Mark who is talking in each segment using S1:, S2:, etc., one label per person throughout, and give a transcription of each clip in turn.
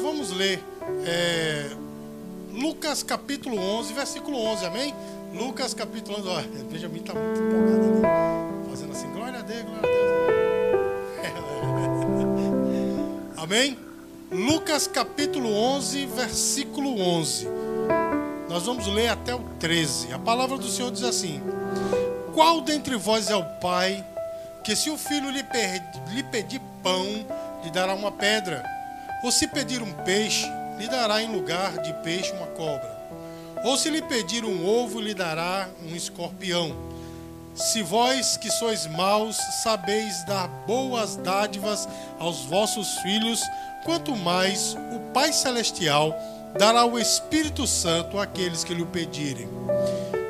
S1: Vamos ler é, Lucas capítulo 11, versículo 11, amém? Lucas capítulo 11, olha, Benjamin está muito empolgado ali, fazendo assim, glória a Deus, glória a Deus. Amém? Lucas capítulo 11, versículo 11. Nós vamos ler até o 13. A palavra do Senhor diz assim: Qual dentre vós é o pai que, se o filho lhe, lhe pedir pão, lhe dará uma pedra? Ou se pedir um peixe, lhe dará em lugar de peixe uma cobra? Ou se lhe pedir um ovo, lhe dará um escorpião? Se vós que sois maus sabeis dar boas dádivas aos vossos filhos, quanto mais o Pai Celestial dará o Espírito Santo àqueles que lhe o pedirem.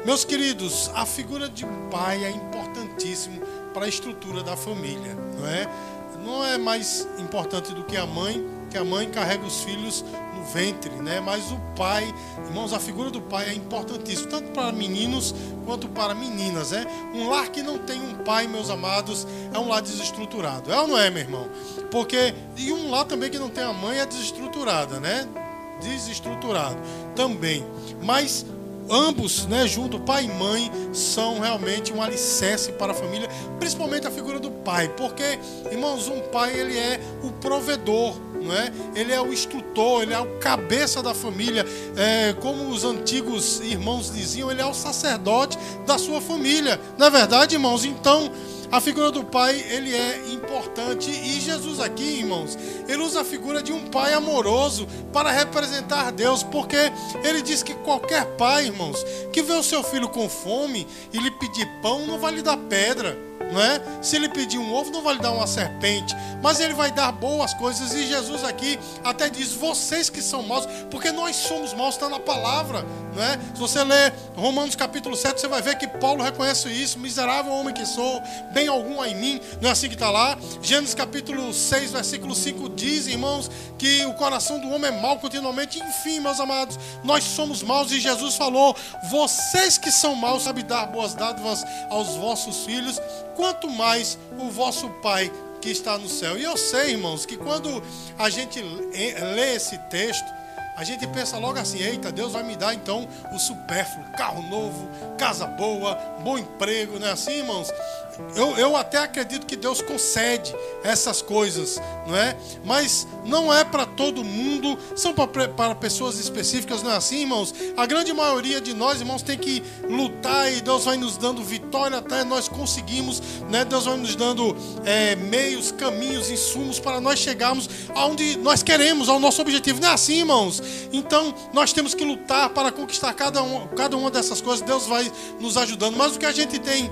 S1: Meus queridos, a figura de um pai é importantíssimo para a estrutura da família, não é? Não é mais importante do que a mãe, que a mãe carrega os filhos no ventre, né? Mas o pai, irmãos, a figura do pai é importantíssima, tanto para meninos quanto para meninas, né? Um lar que não tem um pai, meus amados, é um lar desestruturado. É ou não é, meu irmão? Porque e um lar também que não tem a mãe é desestruturada, né? Desestruturado também. Mas ambos, né, junto, pai e mãe, são realmente um alicerce para a família, principalmente a figura do pai, porque, irmãos, um pai ele é o provedor, não é? Ele é o instrutor, ele é o cabeça da família, é, como os antigos irmãos diziam, ele é o sacerdote da sua família. Na é verdade, irmãos, então a figura do pai, ele é importante. E Jesus aqui, irmãos, ele usa a figura de um pai amoroso para representar Deus, porque ele diz que qualquer pai, irmãos, que vê o seu filho com fome e lhe pedir pão, não vai lhe dar pedra não é? Se ele pedir um ovo, não vai lhe dar uma serpente, mas ele vai dar boas coisas. E Jesus aqui até diz: vocês que são maus, porque nós somos maus, está na palavra, não é? Se você ler Romanos capítulo 7, você vai ver que Paulo reconhece isso: miserável homem que sou, bem algum em mim, não é assim que está lá? Gênesis capítulo 6, versículo 5 diz, irmãos, que o coração do homem é mau continuamente. Enfim, meus amados, nós somos maus e Jesus falou: vocês que são maus, sabem dar boas dádivas aos vossos filhos quanto mais o vosso Pai que está no céu. E eu sei, irmãos, que quando a gente lê esse texto, a gente pensa logo assim: eita, Deus vai me dar então o supérfluo, carro novo, casa boa, bom emprego, não é assim, irmãos? Eu, eu até acredito que Deus concede essas coisas, não é? Mas não é para todo mundo, são para, pessoas específicas, não é assim, irmãos? A grande maioria de nós, irmãos, tem que lutar e Deus vai nos dando vitória até nós conseguimos, né? Deus vai nos dando é, meios, caminhos, insumos para nós chegarmos aonde nós queremos, ao nosso objetivo, não é assim, irmãos? Então nós temos que lutar para conquistar cada, um, cada uma dessas coisas, Deus vai nos ajudando, mas o que a gente tem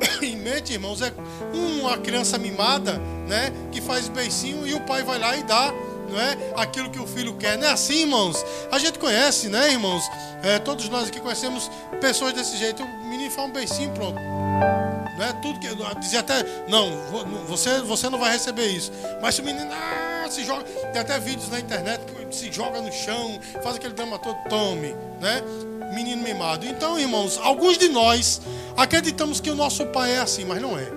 S1: em mente, irmãos, é uma criança mimada, né, que faz beicinho e o pai vai lá e dá, não é, aquilo que o filho quer. Não é assim, irmãos? A gente conhece, né, irmãos? É, todos nós aqui conhecemos pessoas desse jeito. O menino faz um beicinho, pronto. Não é tudo que dizia até, não, você, você não vai receber isso. Mas se o menino ah, se joga, tem até vídeos na internet que se joga no chão, faz aquele drama todo, tome, né? Menino mimado. Então, irmãos, alguns de nós Acreditamos que o nosso Pai é assim, mas não é.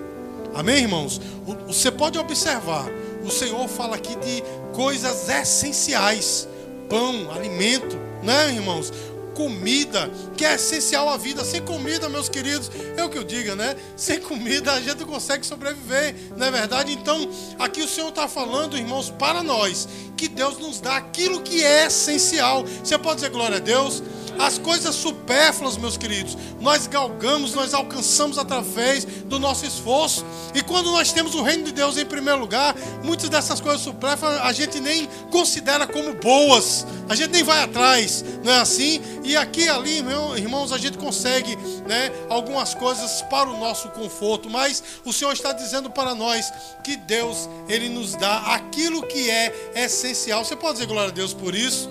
S1: Amém, irmãos? Você pode observar, o Senhor fala aqui de coisas essenciais: pão, alimento, né, irmãos? Comida, que é essencial à vida. Sem comida, meus queridos, é o que eu digo, né? Sem comida a gente não consegue sobreviver, não é verdade? Então, aqui o Senhor está falando, irmãos, para nós, que Deus nos dá aquilo que é essencial. Você pode dizer glória a Deus? As coisas supérfluas, meus queridos, nós galgamos, nós alcançamos através do nosso esforço. E quando nós temos o reino de Deus em primeiro lugar, muitas dessas coisas supérfluas a gente nem considera como boas, a gente nem vai atrás, não é assim? E aqui ali, irmãos, a gente consegue né, algumas coisas para o nosso conforto, mas o Senhor está dizendo para nós que Deus, Ele nos dá aquilo que é essencial. Você pode dizer glória a Deus por isso?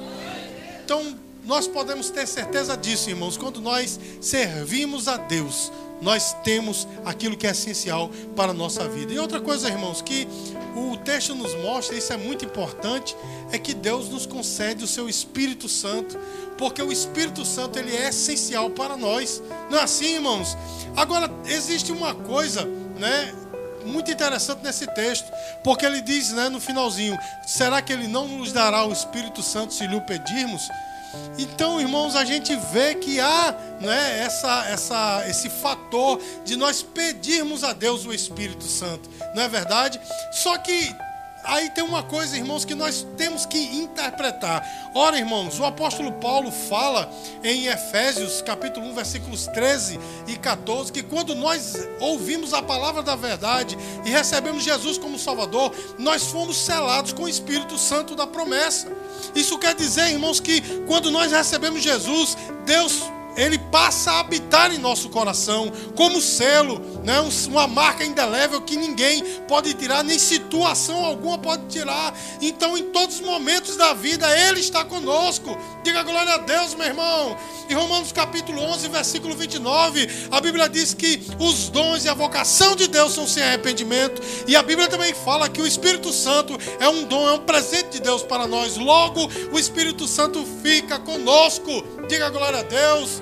S1: Então, nós podemos ter certeza disso, irmãos, quando nós servimos a Deus, nós temos aquilo que é essencial para a nossa vida. E outra coisa, irmãos, que o texto nos mostra, isso é muito importante, é que Deus nos concede o seu Espírito Santo, porque o Espírito Santo ele é essencial para nós. Não é assim, irmãos? Agora existe uma coisa, né, muito interessante nesse texto, porque ele diz né, no finalzinho: será que ele não nos dará o Espírito Santo se lhe o pedirmos? Então, irmãos, a gente vê que há né, essa, essa, esse fator de nós pedirmos a Deus o Espírito Santo, não é verdade? Só que aí tem uma coisa, irmãos, que nós temos que interpretar. Ora, irmãos, o apóstolo Paulo fala em Efésios, capítulo 1, versículos 13 e 14, que quando nós ouvimos a palavra da verdade e recebemos Jesus como Salvador, nós fomos selados com o Espírito Santo da promessa. Isso quer dizer, irmãos, que quando nós recebemos Jesus, Deus ele passa a habitar em nosso coração como selo, né? uma marca indelével que ninguém pode tirar, nem situação alguma pode tirar. Então, em todos os momentos da vida, Ele está conosco. Diga glória a Deus, meu irmão. Em Romanos capítulo 11, versículo 29, a Bíblia diz que os dons e a vocação de Deus são sem arrependimento. E a Bíblia também fala que o Espírito Santo é um dom, é um presente de Deus para nós. Logo, o Espírito Santo fica conosco. Diga glória a Deus.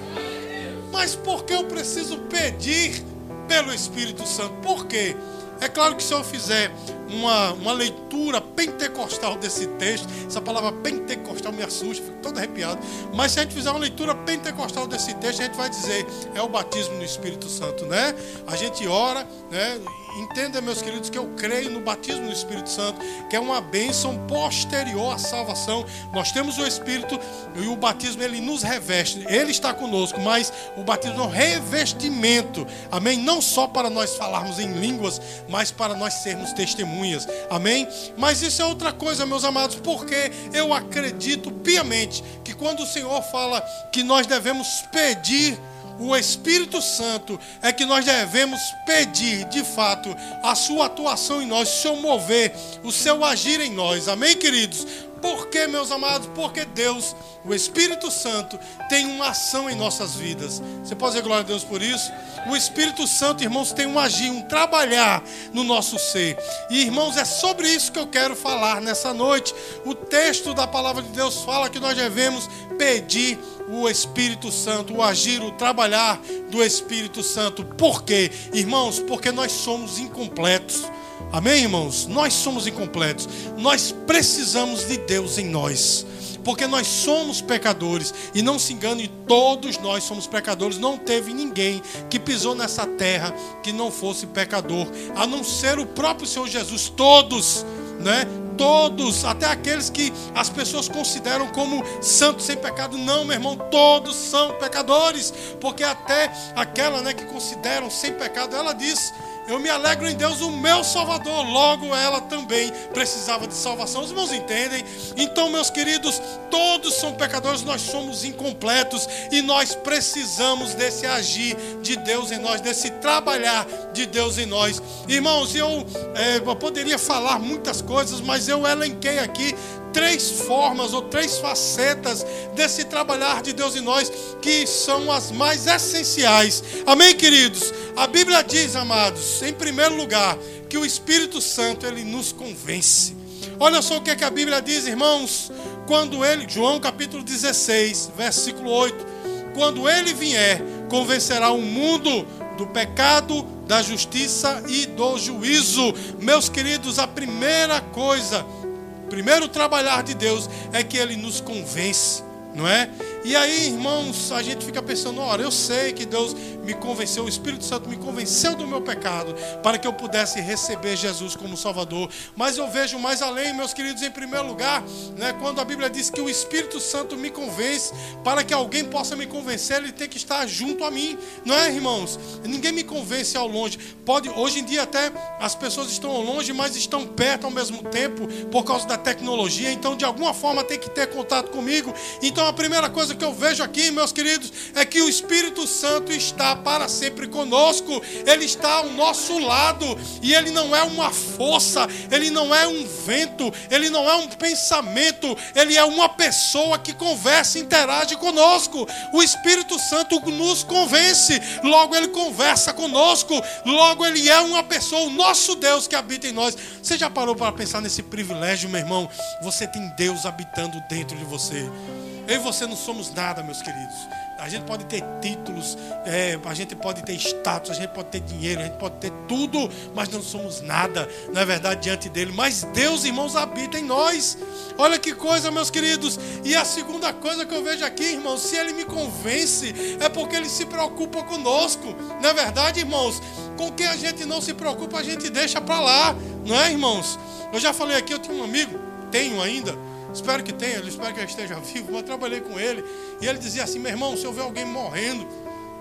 S1: Mas por que eu preciso pedir pelo Espírito Santo? Por quê? É claro que se eu fizer uma, uma leitura pentecostal desse texto, essa palavra pentecostal me assusta, fico todo arrepiado. Mas se a gente fizer uma leitura pentecostal desse texto, a gente vai dizer, é o batismo no Espírito Santo, né? A gente ora, né? Entenda, meus queridos, que eu creio no batismo do Espírito Santo, que é uma bênção posterior à salvação. Nós temos o Espírito e o batismo ele nos reveste, ele está conosco, mas o batismo é um revestimento, amém? Não só para nós falarmos em línguas, mas para nós sermos testemunhas, amém? Mas isso é outra coisa, meus amados, porque eu acredito piamente que quando o Senhor fala que nós devemos pedir o Espírito Santo é que nós devemos pedir, de fato, a sua atuação em nós, o seu mover, o seu agir em nós. Amém, queridos? Por que, meus amados? Porque Deus, o Espírito Santo, tem uma ação em nossas vidas. Você pode dizer glória a Deus por isso? O Espírito Santo, irmãos, tem um agir, um trabalhar no nosso ser. E, irmãos, é sobre isso que eu quero falar nessa noite. O texto da palavra de Deus fala que nós devemos pedir o Espírito Santo, o agir, o trabalhar do Espírito Santo. Por quê? Irmãos, porque nós somos incompletos. Amém, irmãos? Nós somos incompletos. Nós precisamos de Deus em nós. Porque nós somos pecadores. E não se engane, todos nós somos pecadores. Não teve ninguém que pisou nessa terra que não fosse pecador. A não ser o próprio Senhor Jesus. Todos, né? Todos, até aqueles que as pessoas consideram como santos sem pecado. Não, meu irmão, todos são pecadores. Porque até aquela né, que consideram sem pecado, ela diz eu me alegro em Deus, o meu Salvador. Logo, ela também precisava de salvação. Os irmãos entendem? Então, meus queridos, todos são pecadores, nós somos incompletos e nós precisamos desse agir de Deus em nós, desse trabalhar de Deus em nós. Irmãos, eu, é, eu poderia falar muitas coisas, mas eu elenquei aqui três formas ou três facetas desse trabalhar de Deus em nós que são as mais essenciais. Amém, queridos? A Bíblia diz, amados, em primeiro lugar, que o Espírito Santo ele nos convence. Olha só o que, é que a Bíblia diz, irmãos, quando ele, João capítulo 16, versículo 8, quando ele vier, convencerá o mundo do pecado, da justiça e do juízo. Meus queridos, a primeira coisa primeiro trabalhar de Deus é que ele nos convence, não é? E aí, irmãos, a gente fica pensando: ora, eu sei que Deus me convenceu, o Espírito Santo me convenceu do meu pecado, para que eu pudesse receber Jesus como Salvador. Mas eu vejo mais além, meus queridos, em primeiro lugar, né, quando a Bíblia diz que o Espírito Santo me convence, para que alguém possa me convencer, ele tem que estar junto a mim, não é, irmãos? Ninguém me convence ao longe. Pode, hoje em dia até as pessoas estão ao longe, mas estão perto ao mesmo tempo por causa da tecnologia. Então, de alguma forma, tem que ter contato comigo. Então, a primeira coisa coisa que eu vejo aqui, meus queridos, é que o Espírito Santo está para sempre conosco, ele está ao nosso lado, e ele não é uma força, ele não é um vento, ele não é um pensamento, ele é uma pessoa que conversa e interage conosco. O Espírito Santo nos convence, logo ele conversa conosco, logo ele é uma pessoa, o nosso Deus que habita em nós. Você já parou para pensar nesse privilégio, meu irmão? Você tem Deus habitando dentro de você. Eu e você não somos nada, meus queridos. A gente pode ter títulos, é, a gente pode ter status, a gente pode ter dinheiro, a gente pode ter tudo, mas não somos nada, na é verdade, diante dele. Mas Deus, irmãos, habita em nós. Olha que coisa, meus queridos. E a segunda coisa que eu vejo aqui, irmãos, se ele me convence, é porque ele se preocupa conosco. Na é verdade, irmãos, com quem a gente não se preocupa, a gente deixa para lá, não é, irmãos? Eu já falei aqui, eu tinha um amigo, tenho ainda Espero que tenha, espero que ele esteja vivo. Mas trabalhei com ele. E ele dizia assim: meu irmão, se eu ver alguém morrendo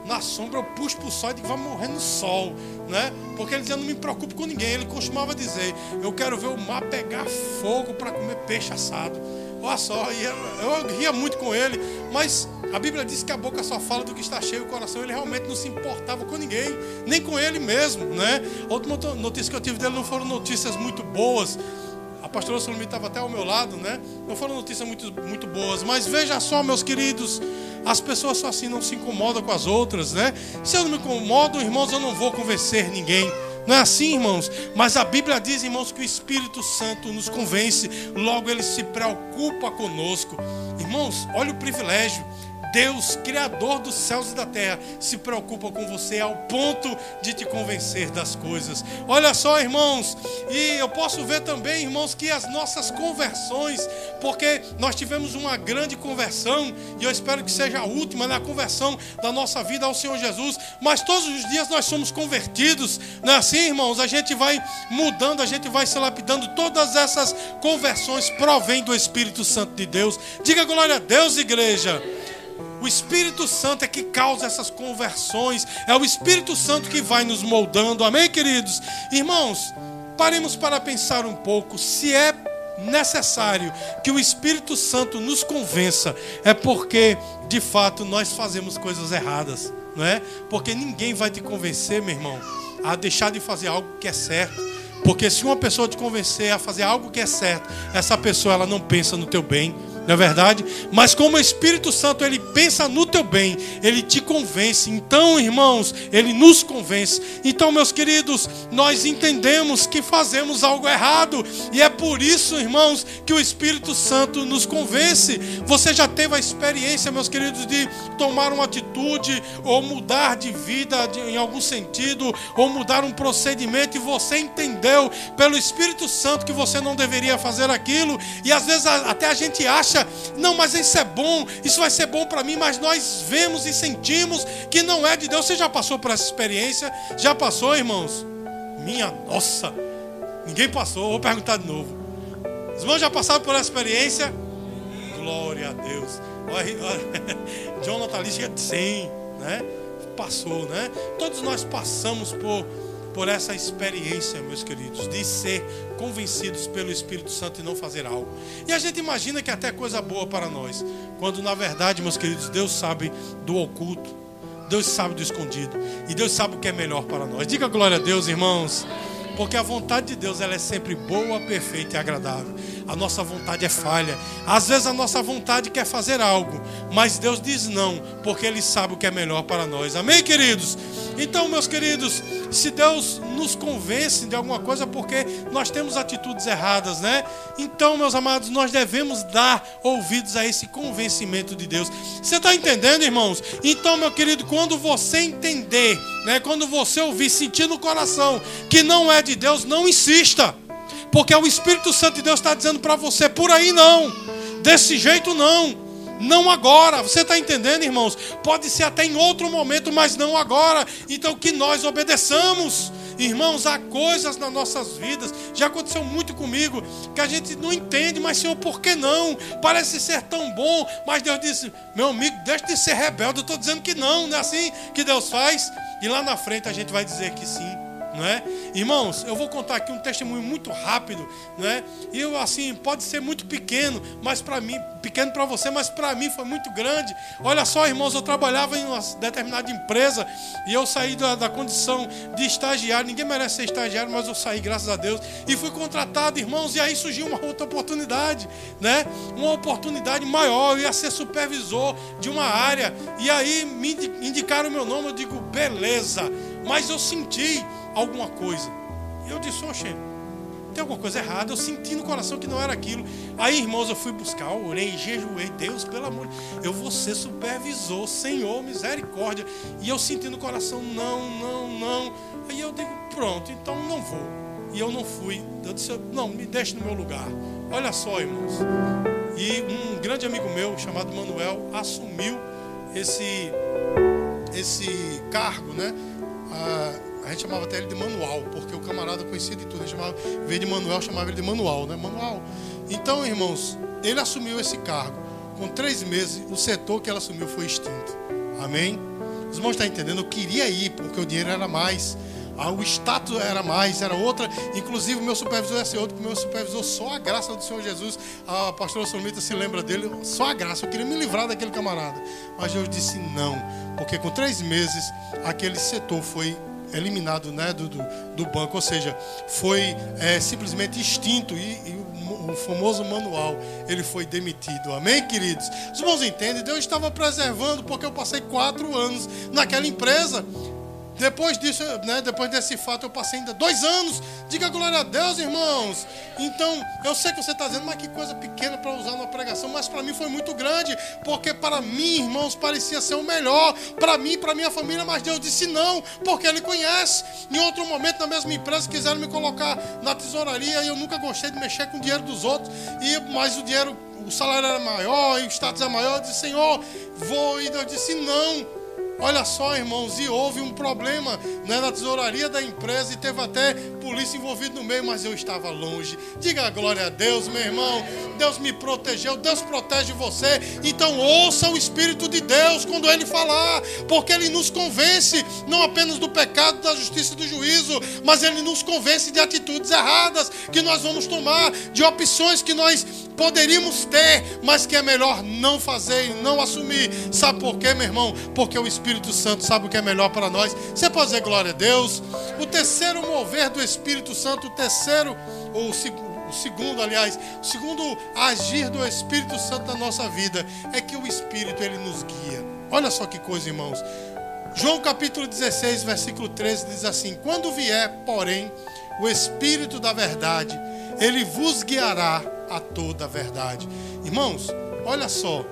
S1: na sombra, eu puxo para o sol e digo: vai morrer no sol. Né? Porque ele dizia: não me preocupe com ninguém. Ele costumava dizer: eu quero ver o mar pegar fogo para comer peixe assado. Olha só, eu, eu ria muito com ele, mas a Bíblia diz que a boca só fala do que está cheio o coração. Ele realmente não se importava com ninguém, nem com ele mesmo, né? Outra notícia que eu tive dele não foram notícias muito boas, pastora Solomita estava até ao meu lado, né? Não foram notícias muito, muito boas, mas veja só, meus queridos, as pessoas só assim não se incomodam com as outras, né? Se eu não me incomodo, irmãos, eu não vou convencer ninguém. Não é assim, irmãos? Mas a Bíblia diz, irmãos, que o Espírito Santo nos convence, logo ele se preocupa conosco. Irmãos, olha o privilégio Deus, Criador dos céus e da terra, se preocupa com você ao ponto de te convencer das coisas. Olha só, irmãos, e eu posso ver também, irmãos, que as nossas conversões, porque nós tivemos uma grande conversão, e eu espero que seja a última na conversão da nossa vida ao Senhor Jesus, mas todos os dias nós somos convertidos, não é assim, irmãos? A gente vai mudando, a gente vai se lapidando, todas essas conversões provêm do Espírito Santo de Deus. Diga glória a Deus, igreja. O Espírito Santo é que causa essas conversões. É o Espírito Santo que vai nos moldando. Amém, queridos? Irmãos, paremos para pensar um pouco. Se é necessário que o Espírito Santo nos convença, é porque, de fato, nós fazemos coisas erradas. Não é? Porque ninguém vai te convencer, meu irmão, a deixar de fazer algo que é certo. Porque se uma pessoa te convencer a fazer algo que é certo, essa pessoa ela não pensa no teu bem, não é verdade? Mas como o Espírito Santo ele pensa no teu bem, ele te convence. Então, irmãos, ele nos convence. Então, meus queridos, nós entendemos que fazemos algo errado e é por isso, irmãos, que o Espírito Santo nos convence. Você já teve a experiência, meus queridos, de tomar uma atitude ou mudar de vida de, em algum sentido ou mudar um procedimento e você entendeu pelo Espírito Santo que você não deveria fazer aquilo e às vezes até a gente acha acha, não, mas isso é bom, isso vai ser bom para mim, mas nós vemos e sentimos que não é de Deus. Você já passou por essa experiência? Já passou, irmãos? Minha nossa, ninguém passou, vou perguntar de novo. Os irmãos já passaram por essa experiência? Glória a Deus. Olha, olha, Jonathan ali chega de 100, né? Passou, né? Todos nós passamos por por essa experiência, meus queridos, de ser convencidos pelo Espírito Santo e não fazer algo. E a gente imagina que é até coisa boa para nós, quando na verdade, meus queridos, Deus sabe do oculto, Deus sabe do escondido, e Deus sabe o que é melhor para nós. Diga glória a Deus, irmãos. Porque a vontade de Deus ela é sempre boa, perfeita e agradável. A nossa vontade é falha. Às vezes a nossa vontade quer fazer algo, mas Deus diz não, porque Ele sabe o que é melhor para nós. Amém, queridos? Então, meus queridos, se Deus nos convence de alguma coisa, porque nós temos atitudes erradas, né? Então, meus amados, nós devemos dar ouvidos a esse convencimento de Deus. Você está entendendo, irmãos? Então, meu querido, quando você entender, né? Quando você ouvir, sentir no coração que não é de Deus, não insista. Porque o Espírito Santo de Deus está dizendo para você, por aí não, desse jeito não. Não agora, você está entendendo, irmãos? Pode ser até em outro momento, mas não agora. Então que nós obedeçamos. Irmãos, há coisas nas nossas vidas, já aconteceu muito comigo, que a gente não entende, mas Senhor, por que não? Parece ser tão bom, mas Deus disse: meu amigo, deixe de ser rebelde. Eu estou dizendo que não, não é assim que Deus faz. E lá na frente a gente vai dizer que sim não é? Irmãos, eu vou contar aqui um testemunho muito rápido, não é? Eu assim, pode ser muito pequeno, mas para mim, pequeno para você, mas para mim foi muito grande. Olha só, irmãos, eu trabalhava em uma determinada empresa e eu saí da, da condição de estagiário. Ninguém merece ser estagiário, mas eu saí, graças a Deus, e fui contratado, irmãos, e aí surgiu uma outra oportunidade, né? Uma oportunidade maior, eu ia ser supervisor de uma área. E aí me indicaram o meu nome, eu digo, beleza. Mas eu senti alguma coisa. Eu disse, oxe, tem alguma coisa errada. Eu senti no coração que não era aquilo. Aí, irmãos, eu fui buscar, eu orei, jejuei. Deus, pelo amor, eu vou ser supervisor, Senhor, misericórdia. E eu senti no coração, não, não, não. Aí eu digo, pronto, então não vou. E eu não fui. Eu disse, não, me deixe no meu lugar. Olha só, irmãos. E um grande amigo meu, chamado Manuel, assumiu esse, esse cargo, né? A, a gente chamava até ele de manual, porque o camarada conhecia de tudo. A gente chamava, veio de Manuel, chamava ele de manual, né? Manual. Então, irmãos, ele assumiu esse cargo. Com três meses, o setor que ele assumiu foi extinto. Amém? Os irmãos estão entendendo? Eu queria ir, porque o dinheiro era mais. Ah, o status era mais, era outra. Inclusive, o meu supervisor ia ser outro, porque o meu supervisor, só a graça do Senhor Jesus, a pastora Solmita se lembra dele, só a graça. Eu queria me livrar daquele camarada. Mas Deus disse não, porque com três meses, aquele setor foi eliminado né, do, do, do banco, ou seja, foi é, simplesmente extinto e, e o famoso manual, ele foi demitido. Amém, queridos? Os irmãos entendem? Deus estava preservando, porque eu passei quatro anos naquela empresa. Depois disso, né, depois desse fato, eu passei ainda dois anos. Diga glória a Deus, irmãos. Então, eu sei que você está dizendo, mas que coisa pequena para usar numa pregação, mas para mim foi muito grande, porque para mim, irmãos, parecia ser o melhor, para mim, para minha família, mas Deus disse não, porque Ele conhece. Em outro momento, na mesma empresa, quiseram me colocar na tesouraria e eu nunca gostei de mexer com o dinheiro dos outros, e mas o dinheiro, o salário era maior e o status era maior. Eu disse, Senhor, vou, e Deus disse não. Olha só, irmãos, e houve um problema né, na tesouraria da empresa e teve até polícia envolvida no meio, mas eu estava longe. Diga glória a Deus, meu irmão. Deus me protegeu, Deus protege você. Então ouça o Espírito de Deus quando ele falar, porque ele nos convence não apenas do pecado, da justiça e do juízo, mas ele nos convence de atitudes erradas que nós vamos tomar, de opções que nós poderíamos ter, mas que é melhor não fazer e não assumir. Sabe por quê, meu irmão? Porque o Espírito Santo sabe o que é melhor para nós. Você pode dizer glória a Deus. O terceiro mover do Espírito Santo, o terceiro, ou o segundo, aliás, o segundo agir do Espírito Santo na nossa vida é que o Espírito ele nos guia. Olha só que coisa, irmãos. João capítulo 16, versículo 13 diz assim: Quando vier, porém, o Espírito da verdade, ele vos guiará a toda a verdade. Irmãos, olha só.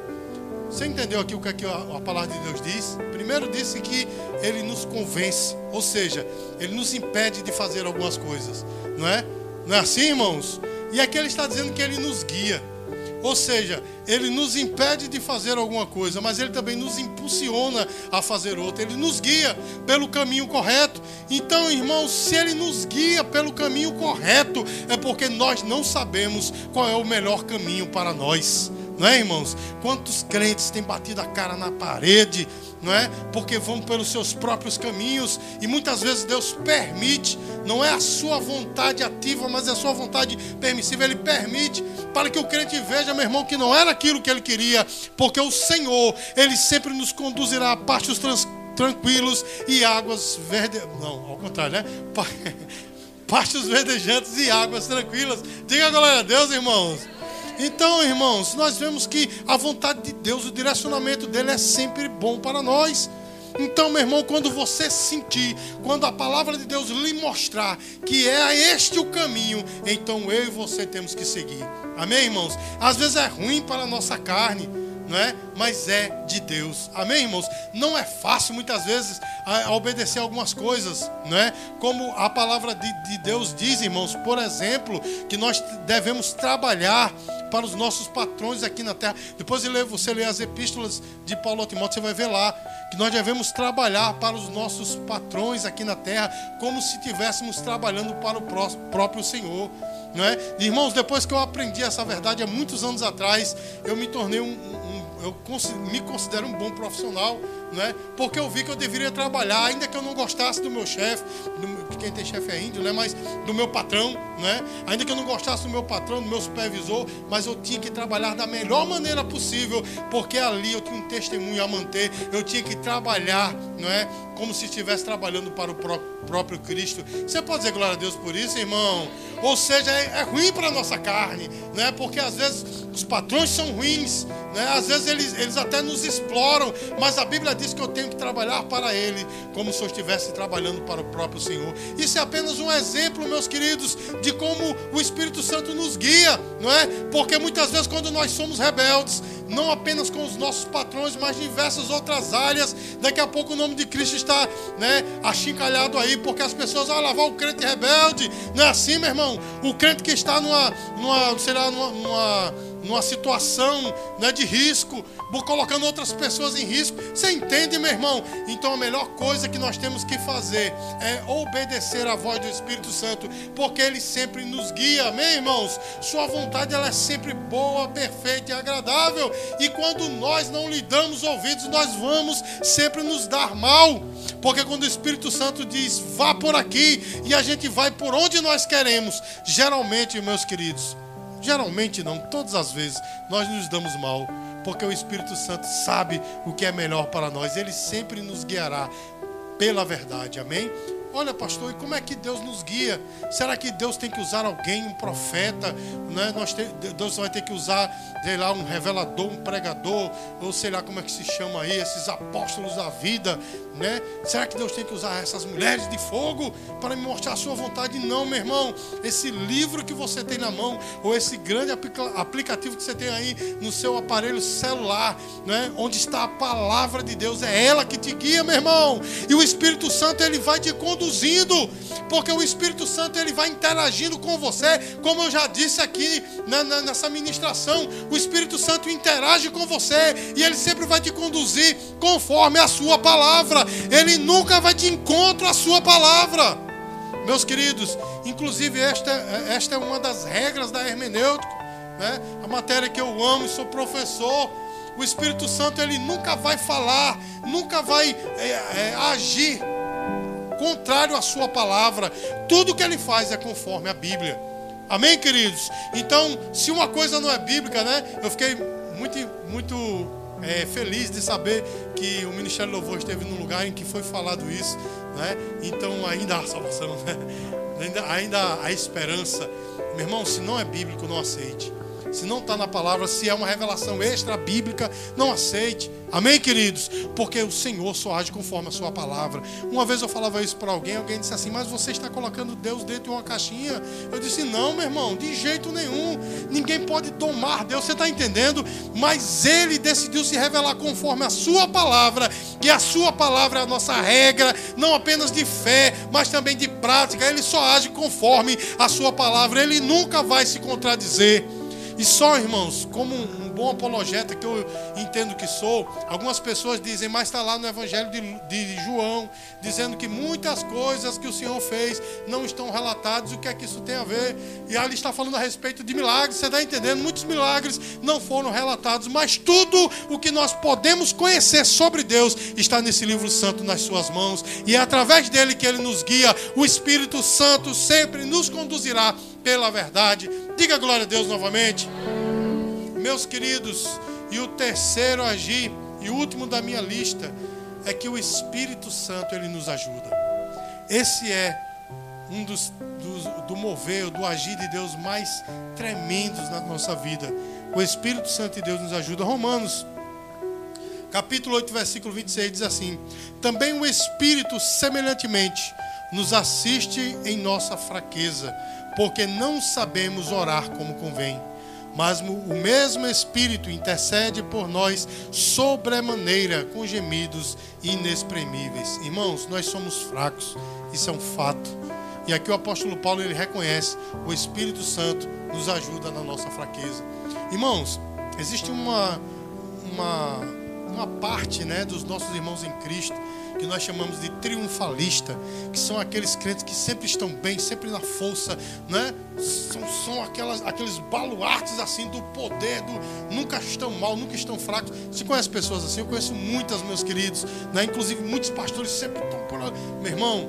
S1: Você entendeu aqui o que, é que a, palavra de Deus diz? Primeiro disse que ele nos convence, ou seja, ele nos impede de fazer algumas coisas, não é? Não é assim, irmãos? E aqui ele está dizendo que ele nos guia. Ou seja, ele nos impede de fazer alguma coisa, mas ele também nos impulsiona a fazer outra. Ele nos guia pelo caminho correto. Então, irmãos, se ele nos guia pelo caminho correto, é porque nós não sabemos qual é o melhor caminho para nós não é, irmãos? Quantos crentes têm batido a cara na parede, não é? Porque vão pelos seus próprios caminhos e muitas vezes Deus permite, não é a sua vontade ativa, mas é a sua vontade permissiva. Ele permite para que o crente veja, meu irmão, que não era aquilo que ele queria, porque o Senhor, ele sempre nos conduzirá a pastos tranquilos e águas verdes. Não, ao contrário, né? Pastos verdejantes e águas tranquilas. Diga glória a Deus, irmãos. Então, irmãos, nós vemos que a vontade de Deus, o direcionamento dele é sempre bom para nós. Então, meu irmão, quando você sentir, quando a palavra de Deus lhe mostrar que é este o caminho, então eu e você temos que seguir. Amém, irmãos? Às vezes é ruim para a nossa carne não é? Mas é de Deus. Amém, irmãos? Não é fácil muitas vezes obedecer algumas coisas, não é? Como a palavra de, de Deus diz, irmãos, por exemplo, que nós devemos trabalhar para os nossos patrões aqui na terra. Depois de ler, você lê as epístolas de Paulo Timóteo, você vai ver lá que nós devemos trabalhar para os nossos patrões aqui na terra, como se estivéssemos trabalhando para o próprio Senhor. Não é? Irmãos, depois que eu aprendi essa verdade há muitos anos atrás, eu me tornei um eu me considero um bom profissional, não é? Porque eu vi que eu deveria trabalhar, ainda que eu não gostasse do meu chefe, quem tem chefe é índio, né? Mas do meu patrão, né? Ainda que eu não gostasse do meu patrão, do meu supervisor, mas eu tinha que trabalhar da melhor maneira possível, porque ali eu tinha um testemunho a manter, eu tinha que trabalhar, não é? Como se estivesse trabalhando para o próprio Cristo. Você pode dizer glória a Deus por isso, irmão? Ou seja, é, é ruim para a nossa carne, né? Porque às vezes os patrões são ruins, né? Às vezes eles, eles até nos exploram, mas a Bíblia diz que eu tenho que trabalhar para Ele, como se eu estivesse trabalhando para o próprio Senhor. Isso é apenas um exemplo, meus queridos, de como o Espírito Santo nos guia, não é? Porque muitas vezes, quando nós somos rebeldes, não apenas com os nossos patrões, mas diversas outras áreas, daqui a pouco o nome de Cristo está né, achincalhado aí, porque as pessoas vão lavar o crente rebelde. Não é assim, meu irmão? O crente que está numa, numa sei lá, numa, numa numa situação né, de risco, colocando outras pessoas em risco. Você entende, meu irmão? Então a melhor coisa que nós temos que fazer é obedecer à voz do Espírito Santo, porque ele sempre nos guia, amém, irmãos? Sua vontade ela é sempre boa, perfeita e agradável. E quando nós não lhe damos ouvidos, nós vamos sempre nos dar mal. Porque quando o Espírito Santo diz, vá por aqui, e a gente vai por onde nós queremos, geralmente, meus queridos, Geralmente não, todas as vezes nós nos damos mal, porque o Espírito Santo sabe o que é melhor para nós, ele sempre nos guiará pela verdade, amém? Olha, pastor, e como é que Deus nos guia? Será que Deus tem que usar alguém, um profeta? Né? Nós te, Deus vai ter que usar, sei lá, um revelador, um pregador, ou sei lá como é que se chama aí, esses apóstolos da vida, né? Será que Deus tem que usar essas mulheres de fogo para me mostrar a sua vontade? Não, meu irmão. Esse livro que você tem na mão, ou esse grande aplicativo que você tem aí no seu aparelho celular, né? Onde está a palavra de Deus, é ela que te guia, meu irmão. E o Espírito Santo ele vai te conduzir conduzindo, porque o Espírito Santo ele vai interagindo com você, como eu já disse aqui na, na, nessa ministração. O Espírito Santo interage com você e ele sempre vai te conduzir conforme a sua palavra. Ele nunca vai de encontro à sua palavra. Meus queridos, inclusive esta, esta é uma das regras da hermenêutica, né? a matéria que eu amo, sou professor. O Espírito Santo ele nunca vai falar, nunca vai é, é, agir contrário à sua palavra. Tudo que ele faz é conforme a Bíblia. Amém, queridos? Então, se uma coisa não é bíblica, né? Eu fiquei muito, muito é, feliz de saber que o Ministério Louvor esteve num lugar em que foi falado isso, né? Então, ainda há salvação, né? Ainda, ainda há esperança. Meu irmão, se não é bíblico, não aceite. Se não está na palavra, se é uma revelação extra bíblica, não aceite. Amém, queridos? Porque o Senhor só age conforme a sua palavra. Uma vez eu falava isso para alguém, alguém disse assim: Mas você está colocando Deus dentro de uma caixinha? Eu disse: Não, meu irmão, de jeito nenhum. Ninguém pode domar Deus, você está entendendo? Mas Ele decidiu se revelar conforme a sua palavra, que a sua palavra é a nossa regra, não apenas de fé, mas também de prática. Ele só age conforme a sua palavra, ele nunca vai se contradizer. E só, irmãos, como um bom apologeta que eu entendo que sou, algumas pessoas dizem, mas está lá no Evangelho de, de, João, dizendo que muitas coisas que o Senhor fez não estão relatadas. O que é que isso tem a ver? E ali está falando a respeito de milagres, você está entendendo? Muitos milagres não foram relatados, mas tudo o que nós podemos conhecer sobre Deus está nesse livro santo nas suas mãos. E é através dele que ele nos guia. O Espírito Santo sempre nos conduzirá pela verdade. Diga glória a Deus novamente. Meus queridos, e o terceiro agir, e último da minha lista, é que o Espírito Santo ele nos ajuda. Esse é um dos, dos do mover, do agir de Deus mais tremendos na nossa vida. O Espírito Santo de Deus nos ajuda. Romanos, capítulo 8, versículo 26 diz assim: Também o Espírito, semelhantemente, nos assiste em nossa fraqueza porque não sabemos orar como convém. Mas o mesmo Espírito intercede por nós sobremaneira com gemidos inexprimíveis. Irmãos, nós somos fracos, isso é um fato. E aqui o apóstolo Paulo ele reconhece: o Espírito Santo nos ajuda na nossa fraqueza. Irmãos, existe uma, uma, uma parte né, dos nossos irmãos em Cristo que nós chamamos de triunfalista, que são aqueles crentes que sempre estão bem, sempre na força, né? São, são aquelas, aqueles baluartes assim do poder, do nunca estão mal, nunca estão fracos. Você conhece pessoas assim? Eu conheço muitas, meus queridos, né? Inclusive muitos pastores sempre estão por. Meu irmão,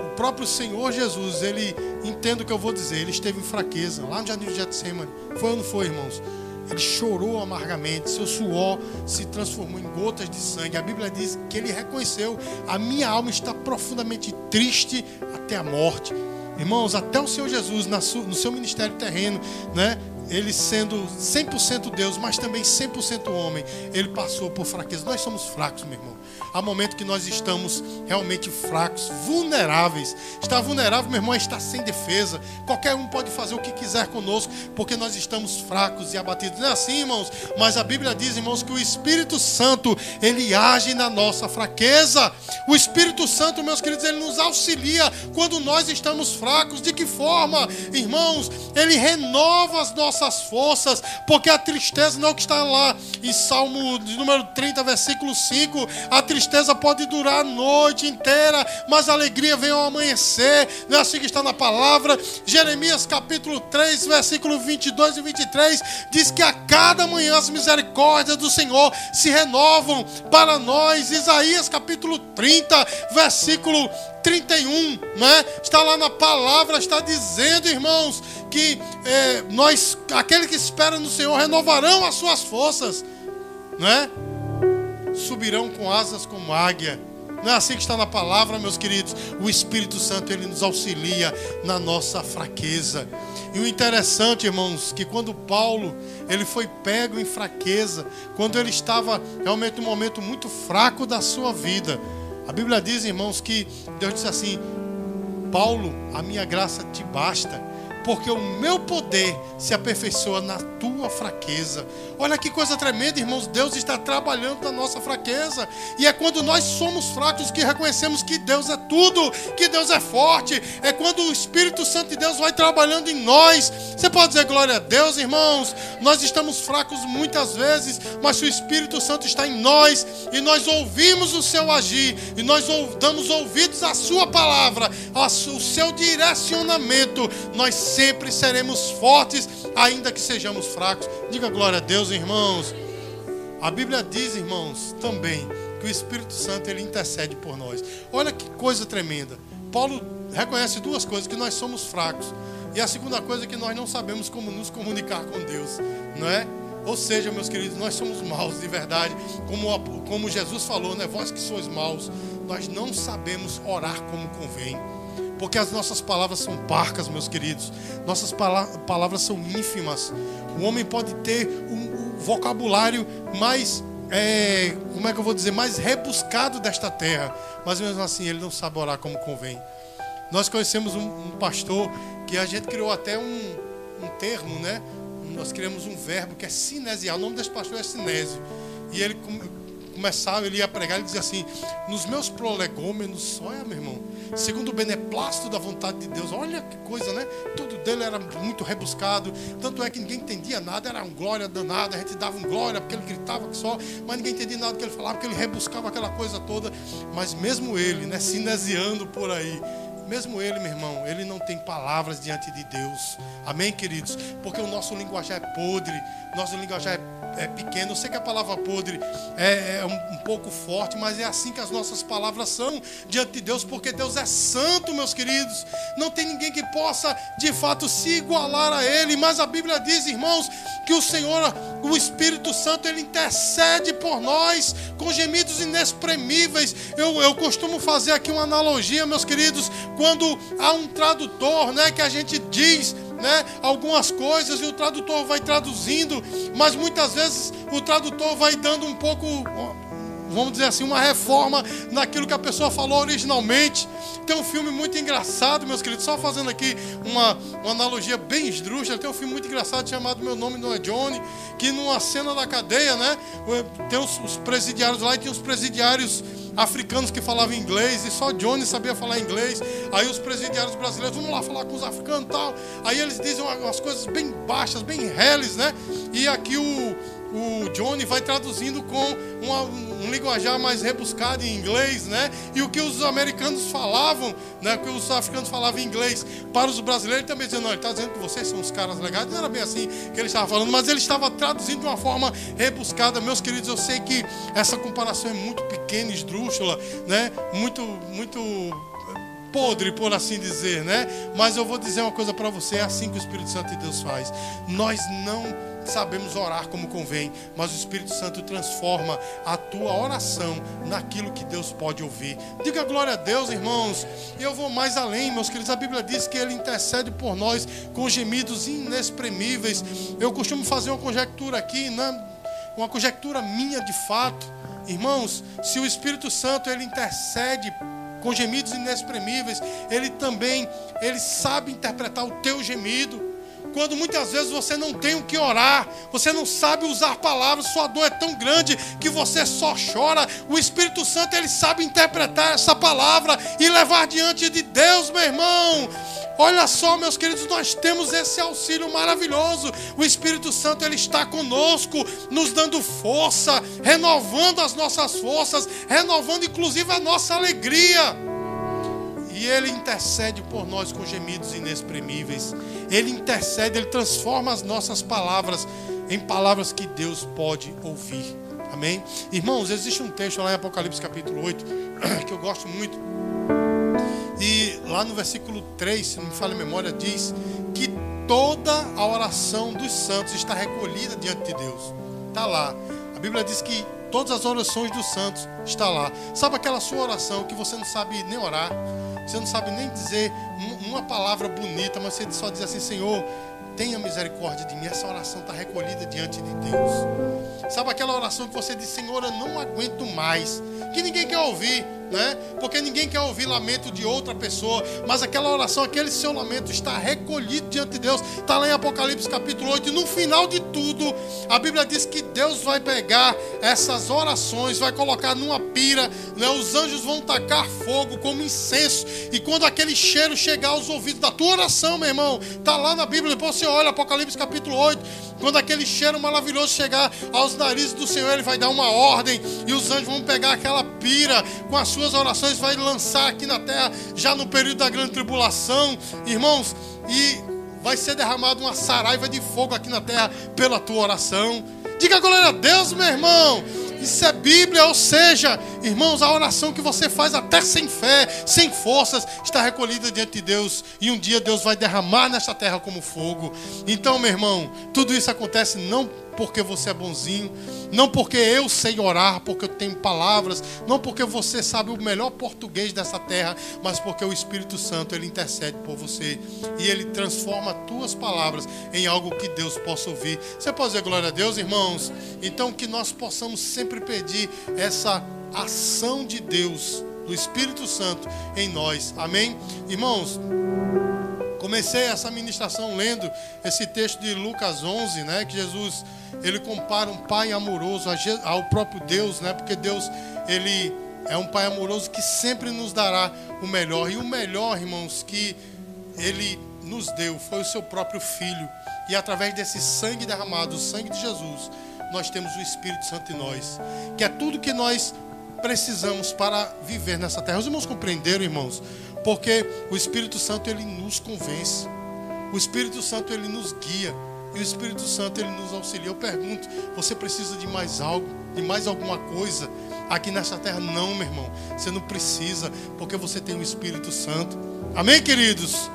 S1: o próprio Senhor Jesus, ele entende o que eu vou dizer, ele esteve em fraqueza, lá no Jardim de Getsemane. Foi ou não foi, irmãos? Ele chorou amargamente, seu suor se transformou em gotas de sangue. A Bíblia diz que ele reconheceu: a minha alma está profundamente triste até a morte. Irmãos, até o Senhor Jesus, no seu ministério terreno, né, ele sendo 100% Deus, mas também 100% homem, ele passou por fraqueza. Nós somos fracos, meu irmão. Há momento que nós estamos realmente fracos, vulneráveis. Estar vulnerável, meu irmão, é estar sem defesa. Qualquer um pode fazer o que quiser conosco, porque nós estamos fracos e abatidos. Não é assim, irmãos? Mas a Bíblia diz, irmãos, que o Espírito Santo, ele age na nossa fraqueza. O Espírito Santo, meus queridos, ele nos auxilia quando nós estamos fracos. De que forma, irmãos? Ele renova as nossas forças, porque a tristeza não é o que está lá em Salmo de número 30, versículo 5. A tristeza pode durar a noite inteira, mas a alegria vem ao amanhecer. Não é assim que está na palavra. Jeremias capítulo 3, versículo 22 e 23 diz que a cada manhã as misericórdias do Senhor se renovam para nós. Isaías capítulo 30, versículo 31, né? Está lá na palavra, está dizendo, irmãos, que é, nós, aquele que espera no Senhor, renovarão as suas forças, né? Subirão com asas como águia. Não é assim que está na palavra, meus queridos. O Espírito Santo ele nos auxilia na nossa fraqueza. E o interessante, irmãos, que quando Paulo ele foi pego em fraqueza, quando ele estava realmente num momento muito fraco da sua vida, a Bíblia diz, irmãos, que Deus disse assim: Paulo, a minha graça te basta porque o meu poder se aperfeiçoa na tua fraqueza. Olha que coisa tremenda, irmãos. Deus está trabalhando na nossa fraqueza. E é quando nós somos fracos que reconhecemos que Deus é tudo, que Deus é forte. É quando o Espírito Santo de Deus vai trabalhando em nós. Você pode dizer glória a Deus, irmãos. Nós estamos fracos muitas vezes, mas o Espírito Santo está em nós e nós ouvimos o seu agir e nós damos ouvidos à sua palavra, ao seu direcionamento, nós sempre seremos fortes, ainda que sejamos fracos. Diga glória a Deus, irmãos. A Bíblia diz, irmãos, também que o Espírito Santo ele intercede por nós. Olha que coisa tremenda. Paulo reconhece duas coisas: que nós somos fracos e a segunda coisa é que nós não sabemos como nos comunicar com Deus, não é? Ou seja, meus queridos, nós somos maus de verdade, como, como Jesus falou, né? Vós que sois maus, nós não sabemos orar como convém. Porque as nossas palavras são parcas, meus queridos. Nossas palavras são ínfimas. O homem pode ter um, vocabulário mais, é, como é que eu vou dizer, mais rebuscado desta terra. Mas mesmo assim ele não sabe orar como convém. Nós conhecemos um, um pastor que a gente criou até um, um termo, né? Nós criamos um verbo que é cinesial. O nome desse pastor é Sinésio. E ele começava, ele ia pregar, ele dizia assim: Nos meus prolegômenos, só é, meu irmão segundo o beneplácito da vontade de Deus. Olha que coisa, né? Tudo dele era muito rebuscado. Tanto é que ninguém entendia nada, era um glória danada. A gente dava um glória porque ele gritava que só, mas ninguém entendia nada do que ele falava, porque ele rebuscava aquela coisa toda. Mas mesmo ele, né, cinesiando por aí, mesmo ele, meu irmão, ele não tem palavras diante de Deus. Amém, queridos? Porque o nosso linguajar é podre, nosso linguajar é é pequeno. Eu sei que a palavra podre é, é um, um, pouco forte, mas é assim que as nossas palavras são diante de Deus, porque Deus é santo, meus queridos. Não tem ninguém que possa de fato se igualar a Ele. Mas a Bíblia diz, irmãos, que o Senhor, o Espírito Santo, Ele intercede por nós com gemidos inexprimíveis. Eu, eu costumo fazer aqui uma analogia, meus queridos, quando há um tradutor, né, que a gente diz né, algumas coisas e o tradutor vai traduzindo, mas muitas vezes o tradutor vai dando um pouco, vamos dizer assim, uma reforma naquilo que a pessoa falou originalmente. Tem um filme muito engraçado, meus queridos, só fazendo aqui uma, uma analogia bem esdrúxula. Tem um filme muito engraçado chamado Meu Nome Não é Johnny, que numa cena da cadeia, né, tem os, os presidiários lá e tem os presidiários africanos que falavam inglês e só Johnny sabia falar inglês. Aí os presidiários brasileiros, vamos lá falar com os africanos e tal. Aí eles dizem umas coisas bem baixas, bem reles, né? E aqui o, o Johnny vai traduzindo com uma, um linguajar mais rebuscado em inglês, né? E o que os americanos falavam, né? O que os africanos falavam em inglês para os brasileiros, também dizendo, não, ele está dizendo que vocês são os caras legais. Não era bem assim que ele estava falando, mas ele estava traduzindo de uma forma rebuscada. Meus queridos, eu sei que essa comparação é muito pequena, esdrúxula, né? Muito, muito podre, por assim dizer, né? Mas eu vou dizer uma coisa para você, é assim que o Espírito Santo de Deus faz. Nós não sabemos orar como convém, mas o Espírito Santo transforma a tua oração naquilo que Deus pode ouvir. Diga glória a Deus, irmãos. Eu vou mais além, meus queridos. A Bíblia diz que ele intercede por nós com gemidos inexprimíveis. Eu costumo fazer uma conjectura aqui, né? uma conjectura minha de fato. Irmãos, se o Espírito Santo ele intercede com gemidos inexprimíveis, ele também ele sabe interpretar o teu gemido quando muitas vezes você não tem o que orar, você não sabe usar palavras, sua dor é tão grande que você só chora. O Espírito Santo ele sabe interpretar essa palavra e levar diante de Deus, meu irmão. Olha só, meus queridos, nós temos esse auxílio maravilhoso. O Espírito Santo ele está conosco, nos dando força, renovando as nossas forças, renovando inclusive a nossa alegria. E Ele intercede por nós com gemidos inexprimíveis. Ele intercede, Ele transforma as nossas palavras em palavras que Deus pode ouvir. Amém? Irmãos, existe um texto lá em Apocalipse capítulo 8 que eu gosto muito. E lá no versículo 3, se não me falha a memória, diz que toda a oração dos santos está recolhida diante de Deus. Está lá. A Bíblia diz que todas as orações dos santos estão lá. Sabe aquela sua oração que você não sabe nem orar? Você não sabe nem dizer uma palavra bonita, mas você só diz assim: Senhor, tenha misericórdia de mim. Essa oração está recolhida diante de Deus. Sabe aquela oração que você diz: Senhor, eu não aguento mais. Que ninguém quer ouvir né? Porque ninguém quer ouvir lamento de outra pessoa, mas aquela oração, aquele seu lamento está recolhido diante de Deus. Está lá em Apocalipse capítulo 8, e no final de tudo, a Bíblia diz que Deus vai pegar essas orações, vai colocar numa pira, né? Os anjos vão tacar fogo como incenso, e quando aquele cheiro chegar aos ouvidos da tua oração, meu irmão, está lá na Bíblia, depois você olha Apocalipse capítulo 8, quando aquele cheiro maravilhoso chegar aos narizes do Senhor, ele vai dar uma ordem e os anjos vão pegar aquela pira com as suas orações, vai lançar aqui na terra, já no período da grande tribulação, irmãos, e vai ser derramada uma saraiva de fogo aqui na terra pela tua oração. Diga glória a Deus, meu irmão. Isso é Bíblia, ou seja, irmãos, a oração que você faz até sem fé, sem forças, está recolhida diante de Deus e um dia Deus vai derramar nesta terra como fogo. Então, meu irmão, tudo isso acontece não porque você é bonzinho, não porque eu sei orar, porque eu tenho palavras, não porque você sabe o melhor português dessa terra, mas porque o Espírito Santo ele intercede por você e ele transforma tuas palavras em algo que Deus possa ouvir. Você pode dizer glória a Deus, irmãos? Então que nós possamos sempre pedir essa ação de Deus, do Espírito Santo em nós. Amém? Irmãos, Comecei essa ministração lendo esse texto de Lucas 11, né, que Jesus ele compara um pai amoroso ao próprio Deus, né? Porque Deus ele é um pai amoroso que sempre nos dará o melhor e o melhor, irmãos, que ele nos deu foi o seu próprio filho. E através desse sangue derramado, o sangue de Jesus, nós temos o Espírito Santo em nós, que é tudo que nós precisamos para viver nessa terra. Os irmãos compreenderam, irmãos? Porque o Espírito Santo ele nos convence. O Espírito Santo ele nos guia. E o Espírito Santo ele nos auxilia. Eu pergunto: você precisa de mais algo, de mais alguma coisa aqui nessa terra? Não, meu irmão. Você não precisa, porque você tem o Espírito Santo. Amém, queridos?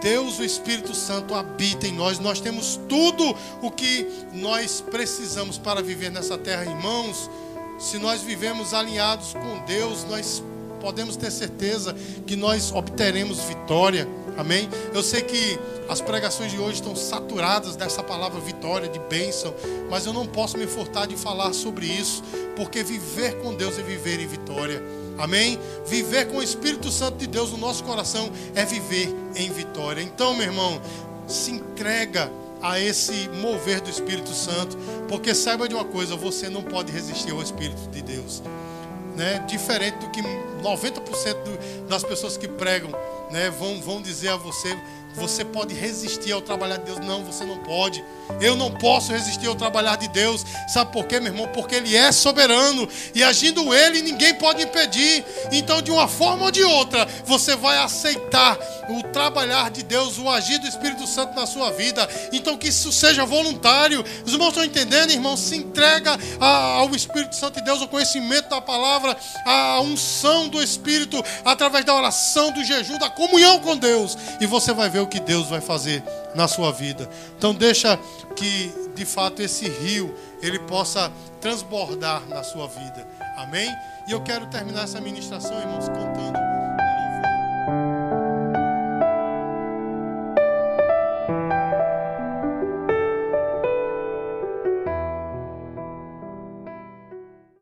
S1: Deus, o Espírito Santo, habita em nós. Nós temos tudo o que nós precisamos para viver nessa terra, irmãos. Se nós vivemos alinhados com Deus, nós podemos ter certeza que nós obteremos vitória. Amém? Eu sei que as pregações de hoje estão saturadas dessa palavra vitória, de bênção, mas eu não posso me furtar de falar sobre isso, porque viver com Deus é viver em vitória. Amém? Viver com o Espírito Santo de Deus no nosso coração é viver em vitória. Então, meu irmão, se entrega a esse mover do Espírito Santo, porque saiba de uma coisa, você não pode resistir ao Espírito de Deus né, diferente do que 90% das pessoas que pregam né, vão, vão dizer a você, você pode resistir ao trabalhar de Deus. Não, você não pode. Eu não posso resistir ao trabalhar de Deus. Sabe por quê, meu irmão? Porque Ele é soberano. E agindo Ele, ninguém pode impedir. Então, de uma forma ou de outra, você vai aceitar o trabalhar de Deus, o agir do Espírito Santo na sua vida. Então, que isso seja voluntário. Os irmãos estão entendendo, irmão? Se entrega ao Espírito Santo de Deus, ao conhecimento da palavra, à unção do Espírito, através da oração, do jejum, da comunhão com Deus. E você vai ver o que Deus vai fazer na sua vida. Então deixa que de fato esse rio ele possa transbordar na sua vida. Amém? E eu quero terminar essa ministração, irmãos, cantando.